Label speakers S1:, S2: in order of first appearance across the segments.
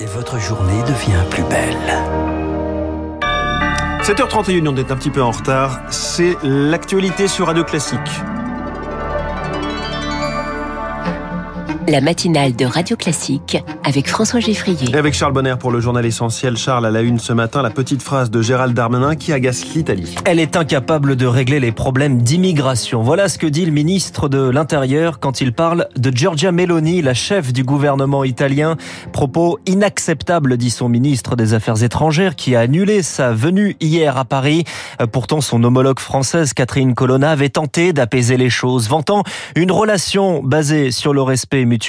S1: et votre journée devient plus belle.
S2: 7h31, on est un petit peu en retard. C'est l'actualité sur Radio Classique.
S3: La matinale de Radio Classique avec François Geffrier.
S2: Et avec Charles Bonner pour le journal essentiel. Charles, à la une ce matin, la petite phrase de Gérald Darmanin qui agace l'Italie.
S4: Elle est incapable de régler les problèmes d'immigration. Voilà ce que dit le ministre de l'Intérieur quand il parle de Giorgia Meloni, la chef du gouvernement italien. Propos inacceptables, dit son ministre des Affaires étrangères, qui a annulé sa venue hier à Paris. Pourtant, son homologue française, Catherine Colonna, avait tenté d'apaiser les choses, vantant une relation basée sur le respect mutuel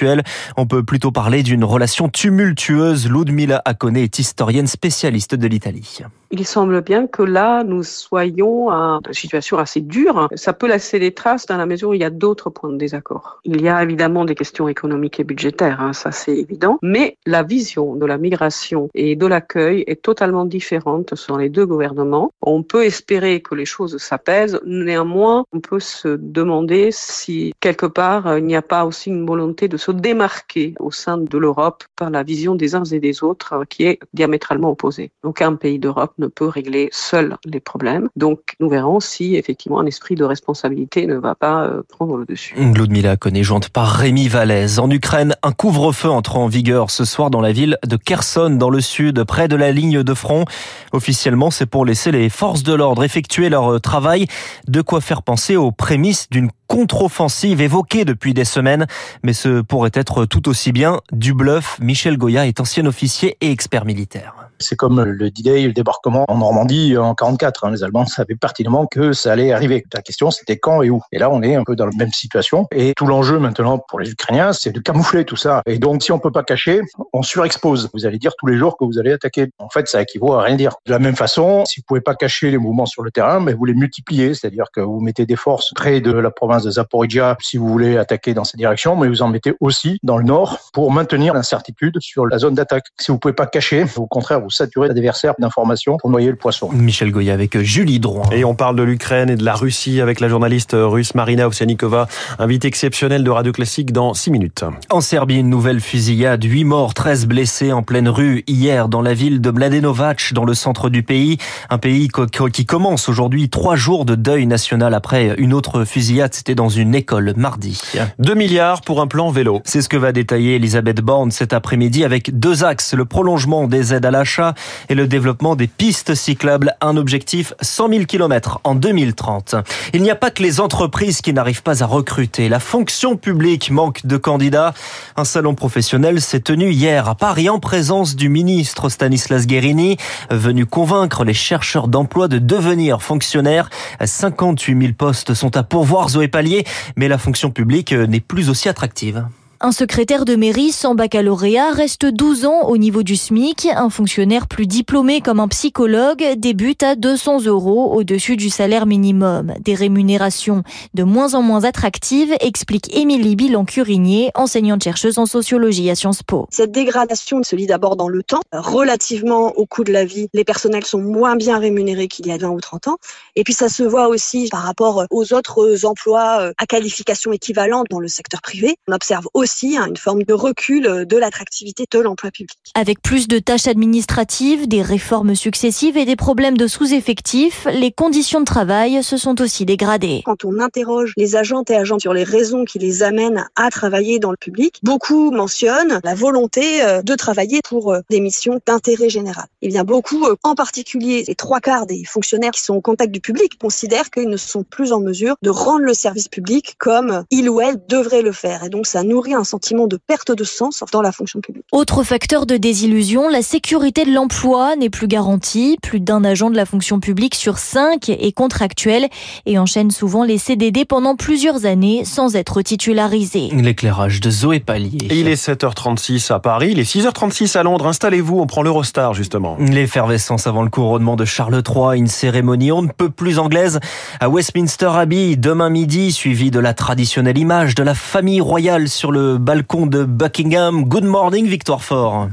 S4: on peut plutôt parler d'une relation tumultueuse. Ludmila Akone est historienne spécialiste de l'Italie.
S5: Il semble bien que là, nous soyons à une situation assez dure. Ça peut laisser des traces dans la mesure où il y a d'autres points de désaccord. Il y a évidemment des questions économiques et budgétaires, hein, ça c'est évident, mais la vision de la migration et de l'accueil est totalement différente sur les deux gouvernements. On peut espérer que les choses s'apaisent, néanmoins, on peut se demander si quelque part il n'y a pas aussi une volonté de se démarquer au sein de l'Europe par la vision des uns et des autres qui est diamétralement opposée. Aucun pays d'Europe ne peut régler seul les problèmes. Donc nous verrons si effectivement un esprit de responsabilité ne va pas euh, prendre le dessus.
S4: Ludmila connaît jointe par Rémi Vallès. En Ukraine, un couvre-feu entre en vigueur ce soir dans la ville de Kherson, dans le sud, près de la ligne de front. Officiellement, c'est pour laisser les forces de l'ordre effectuer leur travail. De quoi faire penser aux prémices d'une contre-offensive évoquée depuis des semaines, mais ce pourrait être tout aussi bien du bluff. Michel Goya est ancien officier et expert militaire.
S6: C'est comme le D-Day, le débarquement en Normandie en 44. Hein. Les Allemands savaient pertinemment que ça allait arriver. La question, c'était quand et où. Et là, on est un peu dans la même situation. Et tout l'enjeu maintenant pour les Ukrainiens, c'est de camoufler tout ça. Et donc, si on peut pas cacher, on surexpose. Vous allez dire tous les jours que vous allez attaquer. En fait, ça équivaut à rien dire. De la même façon, si vous pouvez pas cacher les mouvements sur le terrain, mais vous les multipliez. C'est-à-dire que vous mettez des forces près de la province de Zaporizhia si vous voulez attaquer dans cette direction, mais vous en mettez aussi dans le nord pour maintenir l'incertitude sur la zone d'attaque. Si vous pouvez pas cacher, au contraire, vous saturez l'adversaire d'informations pour noyer le poisson.
S4: Michel Goya avec Julie Drouin.
S2: Et on parle de l'Ukraine et de la Russie avec la journaliste russe Marina Ovsianikova, invitée exceptionnelle de Radio Classique dans 6 minutes.
S4: En Serbie, une nouvelle fusillade, 8 morts, 13 blessés en pleine rue hier dans la ville de Mladenovac, dans le centre du pays. Un pays qui commence aujourd'hui trois jours de deuil national après une autre fusillade, c'était dans une école mardi.
S2: 2 milliards pour un plan
S4: C'est ce que va détailler Elisabeth Borne cet après-midi avec deux axes, le prolongement des aides à l'achat et le développement des pistes cyclables, un objectif 100 000 km en 2030. Il n'y a pas que les entreprises qui n'arrivent pas à recruter. La fonction publique manque de candidats. Un salon professionnel s'est tenu hier à Paris en présence du ministre Stanislas Guérini, venu convaincre les chercheurs d'emploi de devenir fonctionnaires. 58 000 postes sont à pourvoir, Zoé Pallier, mais la fonction publique n'est plus aussi attractive.
S7: Un secrétaire de mairie sans baccalauréat reste 12 ans au niveau du SMIC. Un fonctionnaire plus diplômé comme un psychologue débute à 200 euros au-dessus du salaire minimum. Des rémunérations de moins en moins attractives, explique Émilie Bilan-Curinier, enseignante chercheuse en sociologie à Sciences Po.
S8: Cette dégradation se lit d'abord dans le temps. Relativement au coût de la vie, les personnels sont moins bien rémunérés qu'il y a 20 ou 30 ans. Et puis ça se voit aussi par rapport aux autres emplois à qualification équivalente dans le secteur privé. On observe aussi aussi hein, une forme de recul euh, de l'attractivité de l'emploi public.
S7: Avec plus de tâches administratives, des réformes successives et des problèmes de sous-effectifs, les conditions de travail se sont aussi dégradées.
S8: Quand on interroge les agentes et agents sur les raisons qui les amènent à travailler dans le public, beaucoup mentionnent la volonté euh, de travailler pour euh, des missions d'intérêt général. Et bien beaucoup, en particulier les trois quarts des fonctionnaires qui sont au contact du public, considèrent qu'ils ne sont plus en mesure de rendre le service public comme il ou elle devrait le faire. Et donc ça nourrit un un sentiment de perte de sens dans la fonction publique.
S7: Autre facteur de désillusion, la sécurité de l'emploi n'est plus garantie. Plus d'un agent de la fonction publique sur cinq est contractuel et enchaîne souvent les CDD pendant plusieurs années sans être titularisé.
S4: L'éclairage de Zoé Pallier.
S2: il est 7h36 à Paris, il est 6h36 à Londres. Installez-vous, on prend l'Eurostar justement.
S4: L'effervescence avant le couronnement de Charles III, une cérémonie on ne peut plus anglaise à Westminster Abbey demain midi, suivi de la traditionnelle image de la famille royale sur le le balcon de Buckingham. Good morning, Victoire Fort.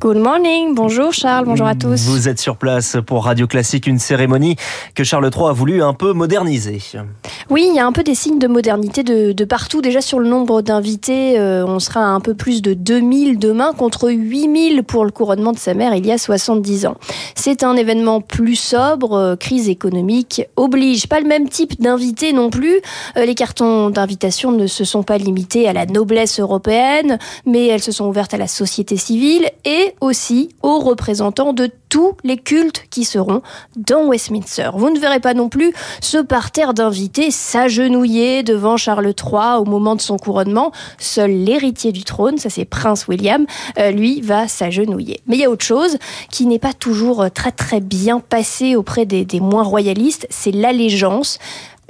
S9: Good morning, bonjour Charles, bonjour à tous.
S4: Vous êtes sur place pour Radio Classique, une cérémonie que Charles III a voulu un peu moderniser.
S9: Oui, il y a un peu des signes de modernité de, partout. Déjà sur le nombre d'invités, euh, on sera à un peu plus de 2000 demain contre 8000 pour le couronnement de sa mère il y a 70 ans. C'est un événement plus sobre, euh, crise économique oblige. Pas le même type d'invités non plus. Euh, les cartons d'invitation ne se sont pas limités à la noblesse européenne, mais elles se sont ouvertes à la société civile et aussi aux représentants de tous les cultes qui seront dans Westminster. Vous ne verrez pas non plus ce parterre d'invités s'agenouiller devant Charles III au moment de son couronnement. Seul l'héritier du trône, ça c'est Prince William, euh, lui va s'agenouiller. Mais il y a autre chose qui n'est pas toujours très très bien passé auprès des, des moins royalistes, c'est l'allégeance.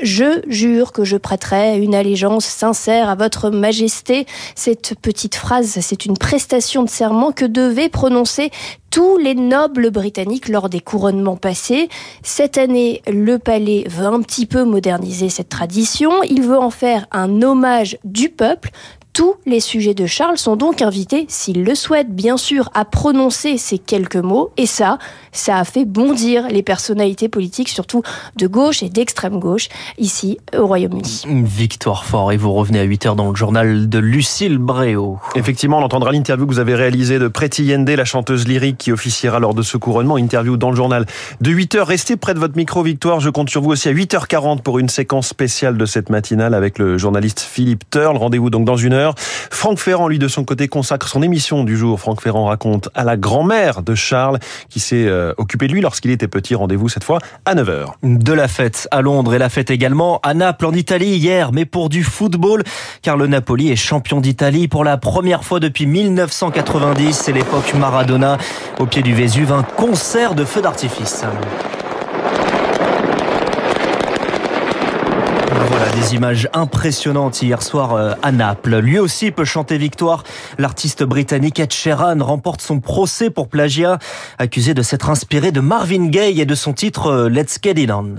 S9: Je jure que je prêterai une allégeance sincère à votre majesté. Cette petite phrase, c'est une prestation de serment que devaient prononcer tous les nobles britanniques lors des couronnements passés. Cette année, le palais veut un petit peu moderniser cette tradition. Il veut en faire un hommage du peuple, tous les sujets de Charles sont donc invités, s'ils le souhaitent, bien sûr, à prononcer ces quelques mots. Et ça, ça a fait bondir les personnalités politiques, surtout de gauche et d'extrême gauche, ici au Royaume-Uni.
S4: Victoire fort. Et vous revenez à 8 heures dans le journal de Lucille Bréau.
S2: Effectivement, on entendra l'interview que vous avez réalisée de Preti Yende, la chanteuse lyrique qui officiera lors de ce couronnement. Interview dans le journal de 8 heures. Restez près de votre micro, Victoire. Je compte sur vous aussi à 8h40 pour une séquence spéciale de cette matinale avec le journaliste Philippe Turle. Rendez-vous donc dans une heure. Franck Ferrand, lui, de son côté, consacre son émission du jour. Franck Ferrand raconte à la grand-mère de Charles, qui s'est euh, occupé de lui lorsqu'il était petit. Rendez-vous cette fois à 9h.
S4: De la fête à Londres et la fête également à Naples en Italie hier, mais pour du football, car le Napoli est champion d'Italie pour la première fois depuis 1990. C'est l'époque Maradona. Au pied du Vésuve, un concert de feux d'artifice. Voilà des images impressionnantes hier soir euh, à Naples. Lui aussi peut chanter victoire. L'artiste britannique Ed Sheeran remporte son procès pour plagiat, accusé de s'être inspiré de Marvin Gaye et de son titre euh, Let's Get It On.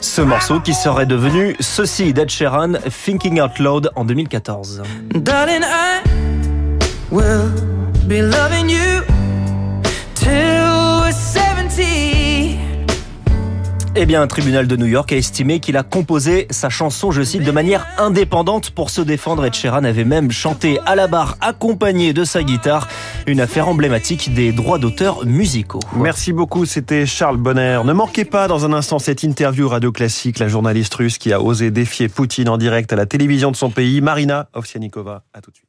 S4: Ce morceau qui serait devenu ceci d'Ed Sheeran, Thinking Out Loud en 2014. Darling, I will be loving you. Eh bien, un tribunal de New York a estimé qu'il a composé sa chanson, je cite, de manière indépendante pour se défendre. Et Sheeran avait même chanté à la barre accompagné de sa guitare, une affaire emblématique des droits d'auteur musicaux.
S2: Merci beaucoup, c'était Charles Bonner. Ne manquez pas dans un instant cette interview radio classique, la journaliste russe qui a osé défier Poutine en direct à la télévision de son pays, Marina Ovsianikova. À tout de suite.